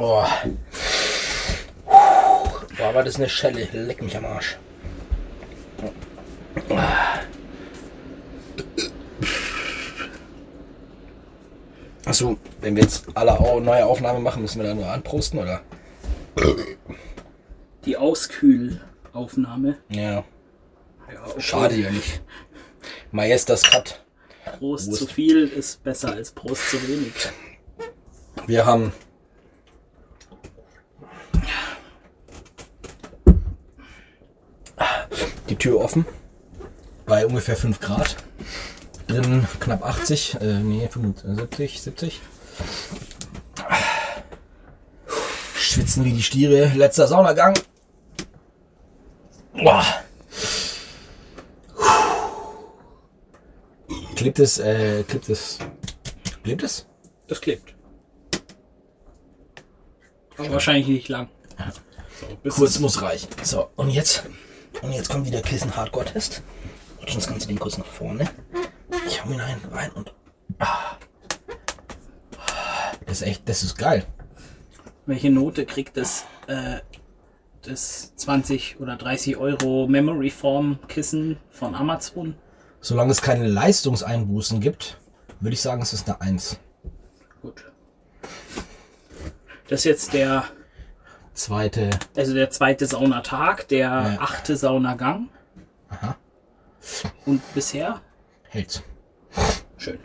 Oh. Boah, war das eine Schelle. Leck mich am Arsch. Achso, wenn wir jetzt alle neue Aufnahmen machen, müssen wir da nur anprosten, oder? Die Auskühlaufnahme. Ja. Ja, okay. Schade ja nicht. Majestas Cut. Prost, Prost. zu viel ist besser als Prost zu wenig. Wir haben die Tür offen bei ungefähr 5 Grad. Drinnen knapp 80, äh, nee, 75, 70. Schwitzen wie die Stiere. Letzter Saunagang. Boah. Klebt es, äh, klebt es, klebt es? Das klebt. Aber wahrscheinlich nicht lang. So, Kurz muss reichen. So, und jetzt? Und jetzt kommt wieder Kissen Hardcore Test. Rutschen das ganze Ding kurz nach vorne. Ich hau ihn rein, rein und. Ah. Das ist echt, das ist geil. Welche Note kriegt das, äh, das 20 oder 30 Euro Memory Form Kissen von Amazon? Solange es keine Leistungseinbußen gibt, würde ich sagen, es ist eine 1. Gut. Das ist jetzt der, Zweite. also der zweite Saunatag, der Ja. achte Saunagang. Aha. Und bisher? Hält's. Schön.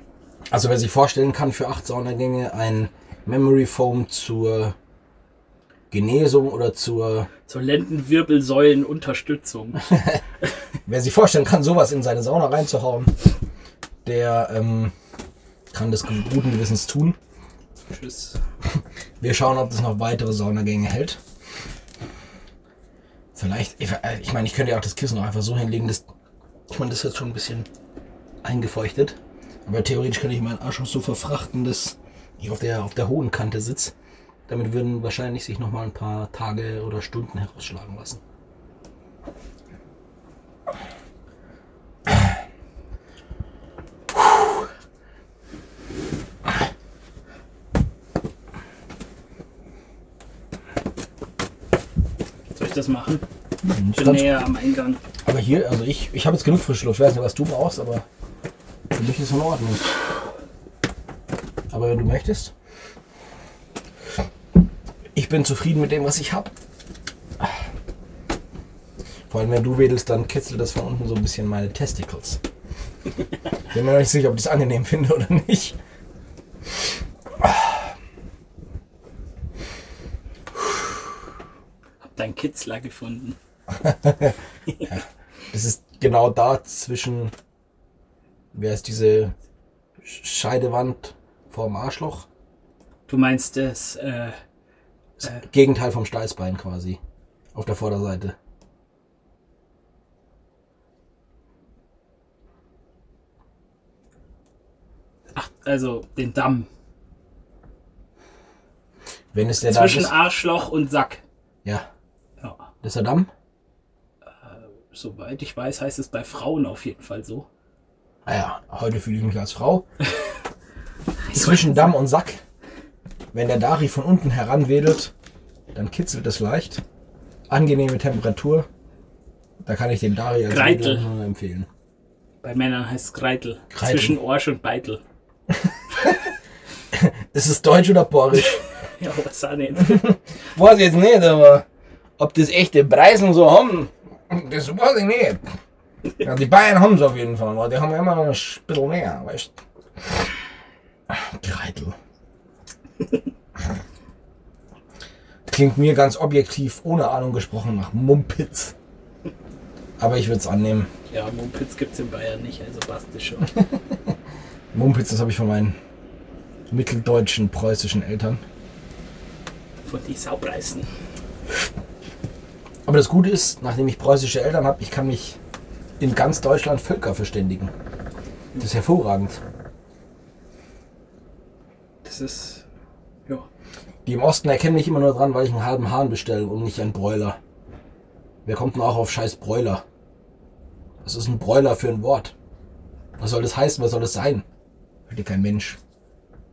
Also wer sich vorstellen kann, für 8 Saunagänge ein Memory Foam zur Genesung oder zur Zur Lendenwirbelsäulenunterstützung. Wer sich vorstellen kann, sowas in seine Sauna reinzuhauen, der ähm, kann das guten Gewissens tun. Tschüss. Wir schauen, ob das noch weitere Saunagänge hält. Vielleicht, ich, äh, ich meine, ich könnte ja auch das Kissen auch einfach so hinlegen, das, ich meine, das ist jetzt schon ein bisschen eingefeuchtet. Aber theoretisch könnte ich meinen Arsch auch so verfrachten, dass ich auf der, auf der hohen Kante sitze. Damit würden wahrscheinlich sich noch mal ein paar Tage oder Stunden herausschlagen lassen. Das machen? Ich bin Kannst- näher am Eingang. Aber hier, also ich, ich habe jetzt genug frische Luft. Ich weiß nicht, was du brauchst, aber für mich ist es in Ordnung. Aber wenn du möchtest. Ich bin zufrieden mit dem, was ich habe. Vor allem, wenn du wedelst, dann kitzelt das von unten so ein bisschen meine Testicles. Ich bin mir noch nicht sicher, ob ich das angenehm finde oder nicht. Deinen Kitzler gefunden. Das ist genau da zwischen. Wer ist diese Scheidewand vorm Arschloch? Du meinst das, äh, Das Gegenteil vom Steißbein quasi. Auf der Vorderseite. ach, also den Damm. Wenn es der Zwischen Damm ist. Arschloch und Sack. Ja, Der Damm. Soweit ich weiß, heißt es bei Frauen auf jeden Fall so. Naja, Ah heute fühle ich mich als Frau. Zwischen Damm und Sack. Wenn der Dari von unten heranwedelt, dann kitzelt es leicht. Angenehme Temperatur. Da kann ich den Dari als Greitel. Nur empfehlen. Bei Männern heißt es Greitel. Greitel. Zwischen Orsch und Beitel. Ist es Deutsch oder Borisch? Ja, was auch nicht. weiß jetzt nicht, aber ob das echte Preisen so haben, das weiß ich nicht. Ja, die Bayern haben es auf jeden Fall, weil die haben immer noch ein bisschen mehr, weißt Greitel. Klingt mir ganz objektiv, ohne Ahnung gesprochen, nach Mumpitz. Aber ich würde es annehmen. Ja, Mumpitz gibt's in Bayern nicht, also passt das schon. Mumpitz, das habe ich von meinen mitteldeutschen, preußischen Eltern. Von die Saupreisen. Aber das Gute ist, nachdem ich preußische Eltern habe, ich kann mich in ganz Deutschland Völker verständigen. Das ist hervorragend. Das ist, ja, Die im Osten erkennen mich immer nur dran, weil ich einen halben Hahn bestelle und nicht einen Bräuler. Wer kommt denn auch auf scheiß Bräuler? Was ist ein Bräuler für ein Wort? Was soll das heißen? Was soll das sein? Hört ihr kein Mensch.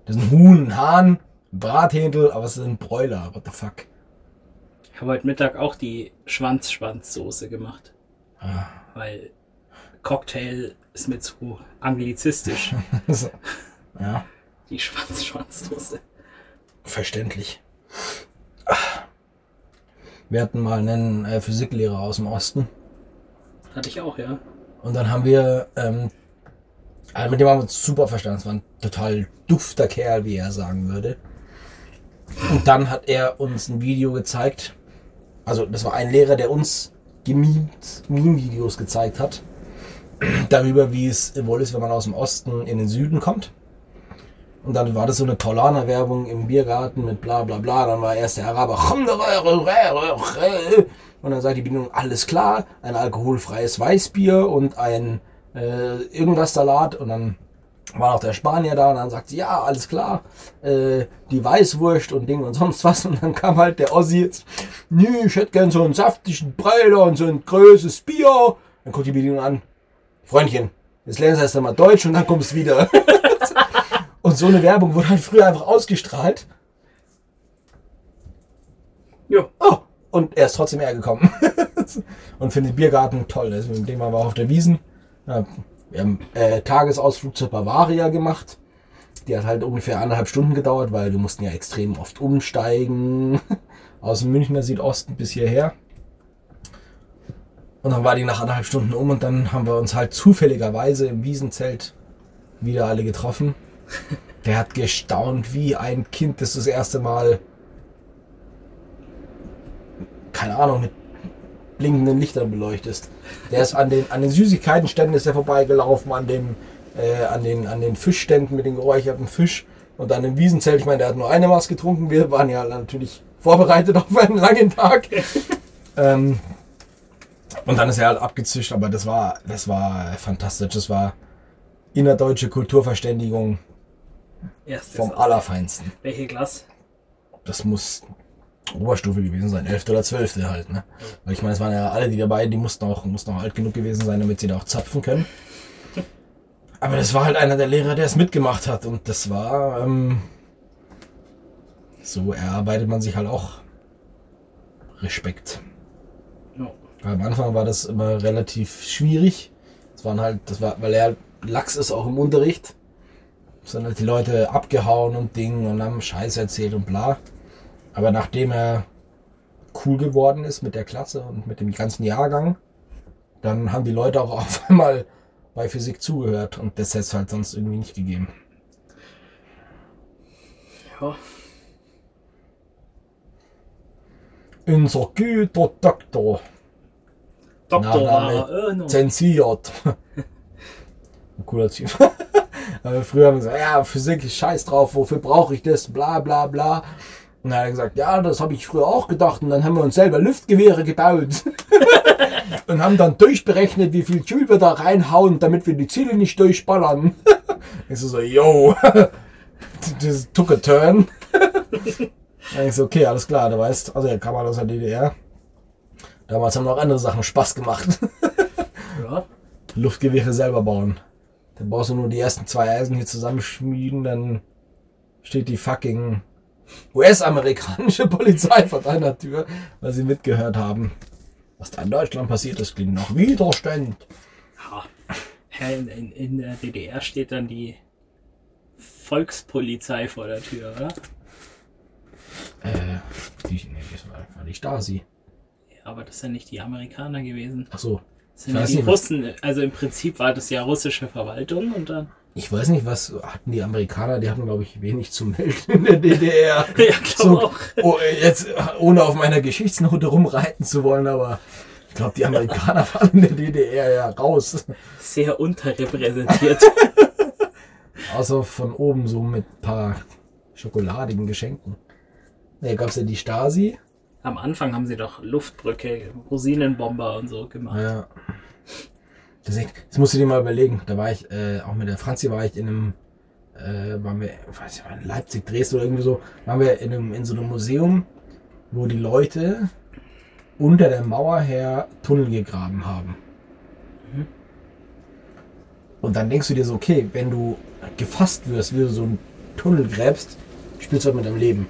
Das ist ein Huhn, ein Hahn Brathändel, aber es ist ein Bräuler. What the fuck? Ich habe heute Mittag auch die Schwanz-Schwanz-Soße gemacht. Ah. Weil Cocktail ist mir zu anglizistisch. Ja, Die Schwanz-Schwanz-Soße. verständlich. Ah. Wir hatten mal einen äh, Physiklehrer aus dem Osten. Hatte ich auch, ja. Und dann haben wir, ähm, also mit dem haben wir uns super verstanden. Es war ein total dufter Kerl, wie er sagen würde. Und dann hat er uns ein Video gezeigt. Also, das war ein Lehrer, der uns gemimt, Meme-Videos gezeigt hat. Darüber, wie es wohl ist, wenn man aus dem Osten in den Süden kommt. Und dann war das so eine Paulaner-Werbung im Biergarten mit bla bla bla. Dann war erst der Araber. Und dann sagt die Bedienung, alles klar, ein alkoholfreies Weißbier und ein äh, irgendwas Salat. Und dann war noch der Spanier da und dann sagt sie, ja, alles klar, äh, die Weißwurst und Ding und sonst was. Und dann kam halt der Ossi jetzt, nö, ich hätte gern so einen saftigen Breiler und so ein größeres Bier. Dann guckt die Bedienung an, Freundchen, jetzt lernst du erst einmal Deutsch und dann kommst du wieder. und so eine Werbung wurde halt früher einfach ausgestrahlt. Jo. Oh, und er ist trotzdem hergekommen. und findet Biergarten toll. Also mit dem waren wir auf der Wiesen. Ja, wir haben äh, Tagesausflug zur Bavaria gemacht. Die hat halt ungefähr anderthalb Stunden gedauert, weil wir mussten ja extrem oft umsteigen. Aus dem Münchner Südosten bis hierher. Und dann war die nach anderthalb Stunden um und dann haben wir uns halt zufälligerweise im Wiesenzelt wieder alle getroffen. Der hat gestaunt wie ein Kind, das das erste Mal keine Ahnung, mit blinkenden Lichtern beleuchtest. Der ist an den, an den Süßigkeitenständen ist er vorbeigelaufen, an dem, äh, an den, an den Fischständen mit dem geräucherten Fisch und an dem Wiesenzelt. Ich meine, der hat nur eine Maß getrunken. Wir waren ja natürlich vorbereitet auf einen langen Tag. ähm, und dann ist er halt abgezischt, aber das war, das war fantastisch. Das war innerdeutsche Kulturverständigung Erstes. vom Allerfeinsten. Welche Glas? das muss Oberstufe gewesen sein, 11. oder 12. halt, ne? Weil ich meine, es waren ja alle, die dabei, die mussten auch, mussten auch alt genug gewesen sein, damit sie da auch zapfen können. Aber das war halt einer der Lehrer, der es mitgemacht hat und das war, ähm, so erarbeitet man sich halt auch Respekt. Ja. Weil am Anfang war das immer relativ schwierig. Das waren halt, das war, weil er halt Lachs ist auch im Unterricht. Sind halt die Leute abgehauen und Ding und haben Scheiß erzählt und bla. Aber nachdem er cool geworden ist mit der Klasse und mit dem ganzen Jahrgang, dann haben die Leute auch auf einmal bei Physik zugehört und das hätte es halt sonst irgendwie nicht gegeben. Ja. Unser guter Doktor, Doktor Ernst. zensiert. Ein cooler Typ. Früher haben wir gesagt, ja, Physik ist scheiß drauf, wofür brauche ich das, bla bla bla. Und dann hat er gesagt, ja, das habe ich früher auch gedacht. Und dann haben wir uns selber Luftgewehre gebaut. und haben dann durchberechnet, wie viel Joule wir da reinhauen, damit wir die Ziele nicht durchballern. ich so, yo, das took a turn. Dann ich so, okay, alles klar, du weißt, also er kam aus der DDR. Damals haben noch andere Sachen Spaß gemacht. Ja. Luftgewehre selber bauen. Dann brauchst du nur die ersten zwei Eisen hier zusammenschmieden, dann steht die fucking US-amerikanische Polizei vor deiner Tür, weil sie mitgehört haben. Was da in Deutschland passiert ist, klingt nach Widerstand. ja. Ja, In, in, in der DDR steht dann die Volkspolizei vor der Tür, oder? Äh, die, nee, das war, war die Stasi. Ja, aber das sind nicht die Amerikaner gewesen. Ach so. Das sind ja die nicht, was- Russen. Also im Prinzip war das ja russische Verwaltung und dann. Ich weiß nicht, was hatten die Amerikaner, die hatten, glaube ich, wenig zu melden in der DDR. Ja, So, auch. oh, jetzt, ohne auf meiner Geschichtsnote rumreiten zu wollen, aber ich glaube, die Amerikaner waren in der DDR ja raus. Sehr unterrepräsentiert. Außer von oben so mit ein paar schokoladigen Geschenken. Ne, gab's ja die Stasi. Am Anfang haben sie doch Luftbrücke, Rosinenbomber und so gemacht. Ja. Deswegen, das musst du dir mal überlegen. Da war ich, äh, auch mit der Franzi war ich in einem, äh, waren wir, weiß ich mal, in Leipzig, Dresden oder irgendwie so, waren wir in, einem, in so einem Museum, wo die Leute unter der Mauer her Tunnel gegraben haben. Und dann denkst du dir so, okay, wenn du gefasst wirst, wie du so einen Tunnel gräbst, spielst halt mit deinem Leben.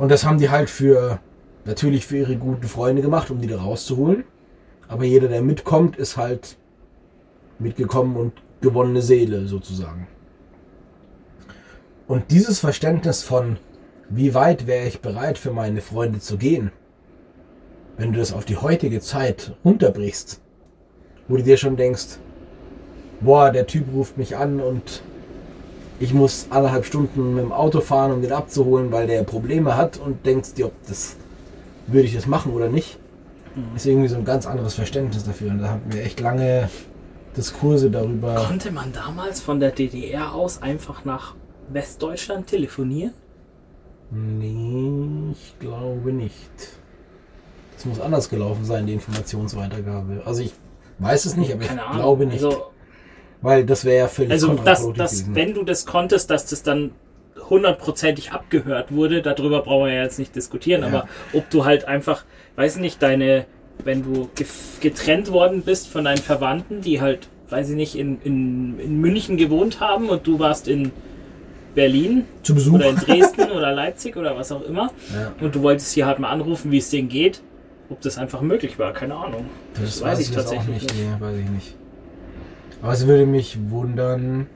Und das haben die halt für, natürlich für ihre guten Freunde gemacht, um die da rauszuholen. Aber jeder, der mitkommt, ist halt mitgekommen und gewonnene Seele sozusagen. Und dieses Verständnis von, wie weit wäre ich bereit für meine Freunde zu gehen, wenn du das auf die heutige Zeit runterbrichst, wo du dir schon denkst, boah, der Typ ruft mich an und ich muss anderthalb Stunden mit dem Auto fahren, um den abzuholen, weil der Probleme hat und denkst dir, ob das würde ich das machen oder nicht, ist irgendwie so ein ganz anderes Verständnis dafür. Und da hatten wir echt lange Diskurse darüber. Konnte man damals von der DDR aus einfach nach Westdeutschland telefonieren? Nee, ich glaube nicht. Das muss anders gelaufen sein, die Informationsweitergabe. Also ich weiß es nicht, aber ich glaube nicht. Also, weil das wäre ja völlig also dass, dass, gewesen. wenn du das konntest, dass das dann hundertprozentig abgehört wurde, darüber brauchen wir ja jetzt nicht diskutieren, Ja. aber ob du halt einfach, weiß nicht, deine, wenn du getrennt worden bist von deinen Verwandten, die halt, weiß ich nicht, in, in, in München gewohnt haben und du warst in Berlin Zu Besuch. oder in Dresden oder Leipzig oder was auch immer Ja. und du wolltest hier halt mal anrufen, wie es denen geht, ob das einfach möglich war, keine Ahnung. Das, weiß ich, tatsächlich nicht. nicht. Nee, weiß ich nicht. Aber es würde mich wundern,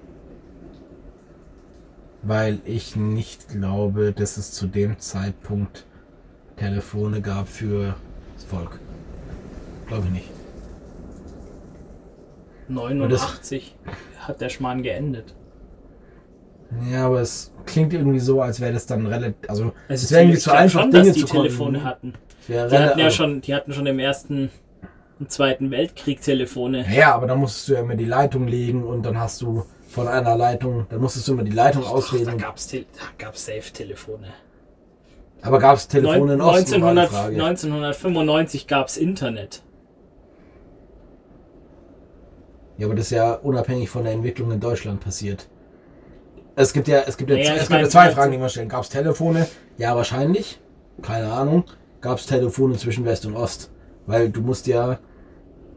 weil ich nicht glaube, dass es zu dem Zeitpunkt Telefone gab für das Volk. Glaube ich nicht. 89 hat der Schmarrn geendet. Ja, aber es klingt irgendwie so, als wäre das dann relativ. Also, Also es wäre irgendwie zu einfach, schon, Dinge dass die zu Telefone hatten. Die hatten ja schon, die hatten schon im ersten und zweiten Weltkrieg Telefone. Ja, aber dann musstest du ja immer die Leitung legen und dann hast du von einer Leitung, dann musstest du immer die Leitung da gab's, Te da gab's Safe-Telefone. Aber gab es Telefone in Osten? war die 1900, Frage. 1995 gab's Internet. Ja, aber das ist ja unabhängig von der Entwicklung in Deutschland passiert. Es gibt ja, es gibt ja, Naja, es ich gibt meine, ja zwei Fragen, die man stellen. Gab es Telefone? Ja, wahrscheinlich. Keine Ahnung. Gab es Telefone zwischen West und Ost? Weil du musst ja,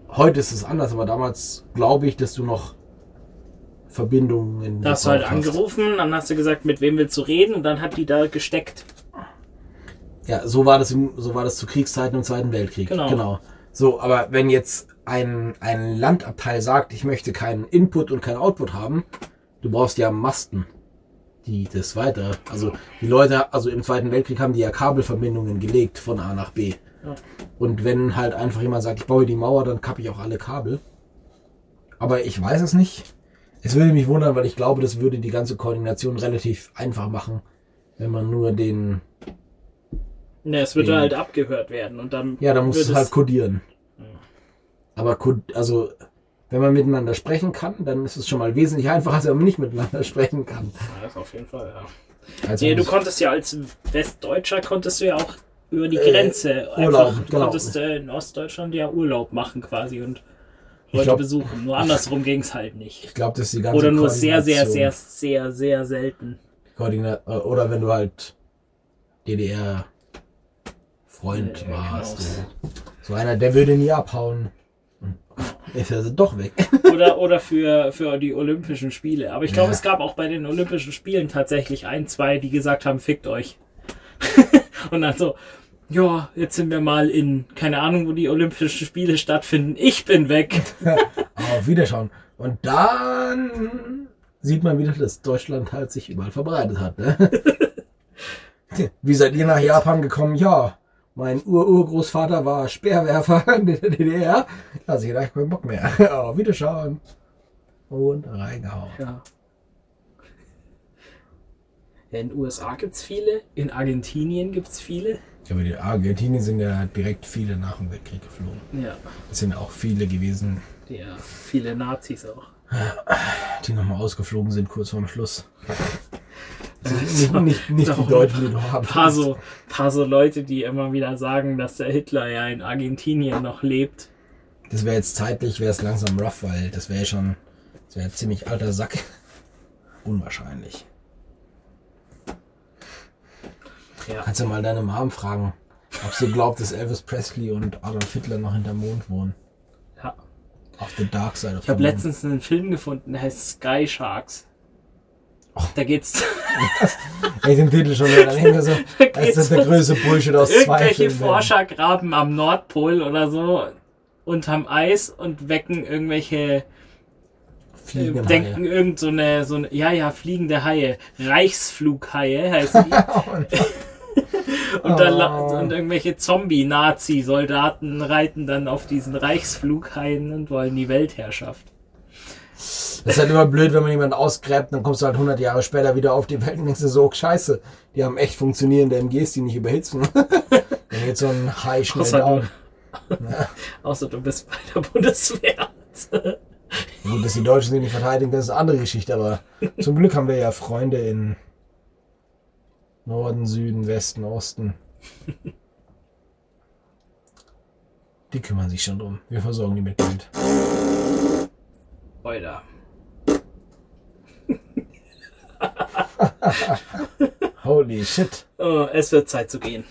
heute ist es anders, aber damals glaube ich, dass du noch Verbindungen Da hast du halt hast. angerufen, dann hast du gesagt, mit wem willst du reden und dann hat die da gesteckt. Ja, so war das, im, so war das zu Kriegszeiten im Zweiten Weltkrieg. Genau. So, aber wenn jetzt ein, ein Landabteil sagt, ich möchte keinen Input und kein Output haben, du brauchst ja Masten, die das weiter. Also die Leute, also im Zweiten Weltkrieg haben die ja Kabelverbindungen gelegt von A nach B. Ja. Und wenn halt einfach jemand sagt, ich baue die Mauer, dann kappe ich auch alle Kabel. Aber ich weiß es nicht. Es würde mich wundern, weil ich glaube, das würde die ganze Koordination relativ einfach machen, wenn man nur den Ne, es wird Den- halt abgehört werden und dann. Ja, da musst wird du es- halt codieren. Aber cod- also, wenn man miteinander sprechen kann, dann ist es schon mal wesentlich einfacher, als wenn man nicht miteinander sprechen kann. Ja, das auf jeden Fall, ja. Also Nee, du muss- konntest ja als Westdeutscher konntest du ja auch über die Äh, Grenze Urlaub, einfach, du genau. konntest äh, in Ostdeutschland ja Urlaub machen quasi und Leute glaub- besuchen. Nur andersrum ging es halt nicht. ich glaube, dass die ganze Oder nur sehr, sehr, sehr, sehr, sehr selten. Koordina äh, oder wenn du halt DDR Freund Ja, warst. genau. So. einer, der würde nie abhauen. Ist er doch weg. Oder, oder für, für die Olympischen Spiele. Aber ich glaube, Ja. es gab auch bei den Olympischen Spielen tatsächlich ein, zwei, die gesagt haben, fickt euch. Und dann so, ja, jetzt sind wir mal in, keine Ahnung, wo die Olympischen Spiele stattfinden. Ich bin weg. Auf Wiederschauen. Und dann sieht man wieder, dass Deutschland halt sich überall verbreitet hat. Ne? Wie seid ihr nach Japan gekommen? Ja, mein Ur-Urgroßvater war Speerwerfer in der DDR. Da ich gedacht, keinen Bock mehr. Auf Wiederschauen. Und reingehauen. Ja. In den USA gibt es viele, in Argentinien gibt es viele. Ja, aber die Argentinien sind ja direkt viele nach dem Weltkrieg geflogen. Ja. Es sind auch viele gewesen, Ja, viele Nazis auch. die nochmal ausgeflogen sind kurz vorm Schluss. nicht nicht, nicht die. Deutschen, die du haben. Paar so, paar so Leute, die immer wieder sagen, dass der Hitler ja in Argentinien noch lebt. Das wäre jetzt zeitlich, wäre es langsam rough, weil das wäre schon, das wäre ziemlich alter Sack. Unwahrscheinlich. Ja. Kannst du mal deine Mom fragen, ob sie glaubt, dass Elvis Presley und Adolf Hitler noch hinterm Mond wohnen. ja. Auf the dark side of Ich habe letztens einen Film gefunden, der heißt Sky Sharks. Da geht's ich den Titel schon dann denke ich mir so, das geht's ist der größte Bullshit aus zwei irgendwelche Filmen. Forscher graben am Nordpol oder so unterm Eis und wecken irgendwelche Fliegen im denken Haie. irgend so eine, so eine, ja, ja, fliegende Haie. Reichsflughaie heißen die. und, dann, Oh. und irgendwelche Zombie-Nazi-Soldaten reiten dann auf diesen Reichsflughaien und wollen die Weltherrschaft. Das ist halt immer blöd, wenn man jemanden ausgräbt, dann kommst du halt 100 Jahre später wieder auf die Welt und denkst dir so, scheiße, die haben echt funktionierende MGs, die nicht überhitzen. Dann geht so ein Hai schnell Außer down. du, außer du bist bei der Bundeswehr. Gut, dass die Deutschen sie nicht verteidigen, das ist eine andere Geschichte, aber zum Glück haben wir ja Freunde in Norden, Süden, Westen, Osten. Die kümmern sich schon drum. Wir versorgen die mit Geld. Oida. Holy shit. Oh, es wird Zeit zu gehen.